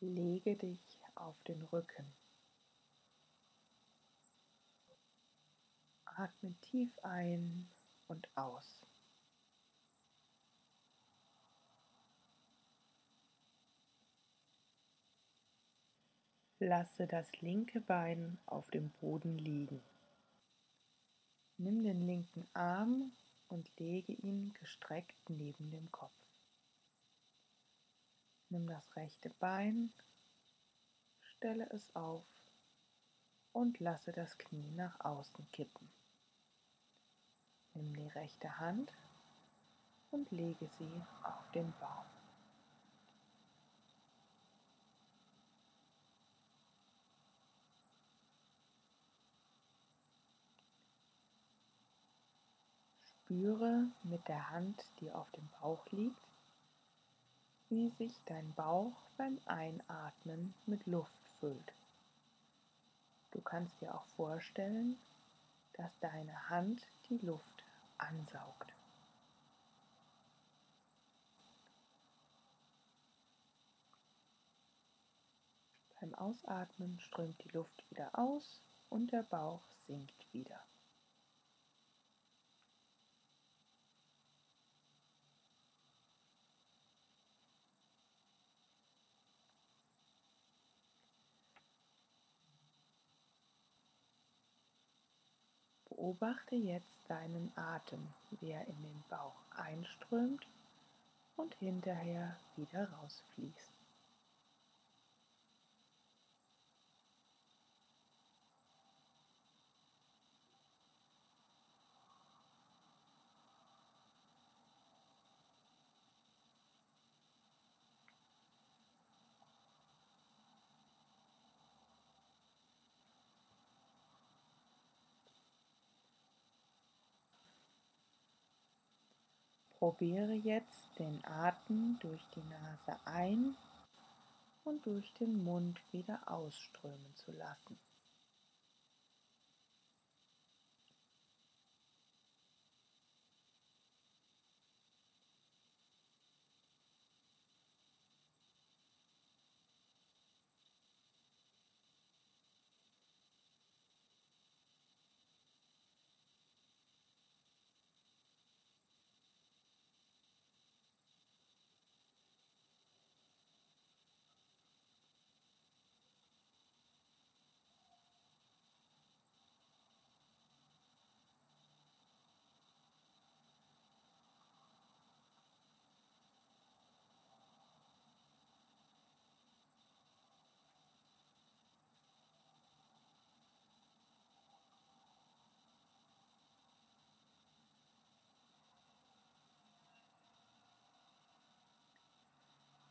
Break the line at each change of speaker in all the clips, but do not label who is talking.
Lege dich auf den Rücken. Atme tief ein und aus. Lasse das linke Bein auf dem Boden liegen. Nimm den linken Arm und lege ihn gestreckt neben dem Kopf. Nimm das rechte Bein, stelle es auf und lasse das Knie nach außen kippen. Nimm die rechte Hand und lege sie auf den Bauch. Spüre mit der Hand, die auf dem Bauch liegt, wie sich dein Bauch beim Einatmen mit Luft füllt. Du kannst dir auch vorstellen, dass deine Hand die Luft ansaugt. Beim Ausatmen strömt die Luft wieder aus und der Bauch sinkt wieder. Beobachte jetzt deinen Atem, wie er in den Bauch einströmt und hinterher wieder rausfließt. Probiere jetzt den Atem durch die Nase ein und durch den Mund wieder ausströmen zu lassen.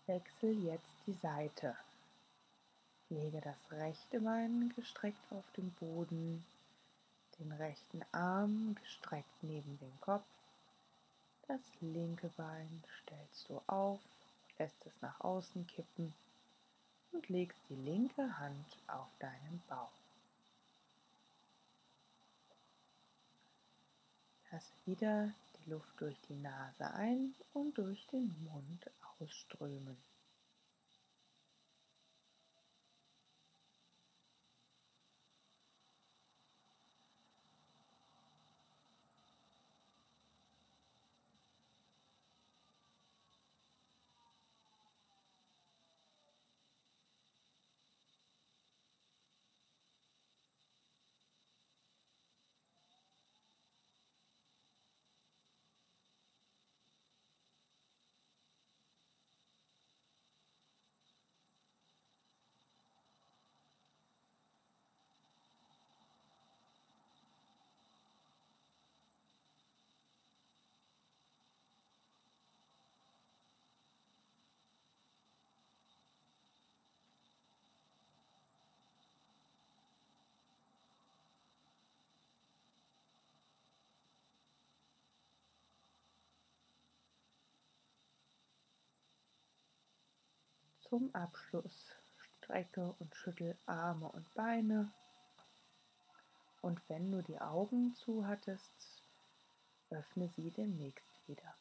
Wechsel jetzt die Seite. Lege das rechte Bein gestreckt auf den Boden, den rechten Arm gestreckt neben den Kopf. Das linke Bein stellst du auf, lässt es nach außen kippen und legst die linke Hand auf deinen Bauch. Lass wieder die Luft durch die Nase ein und durch den Mund ausströmen. koyulmadı. Zum Abschluss strecke und schüttel Arme und Beine. Und wenn du die Augen zu hattest, öffne sie demnächst wieder.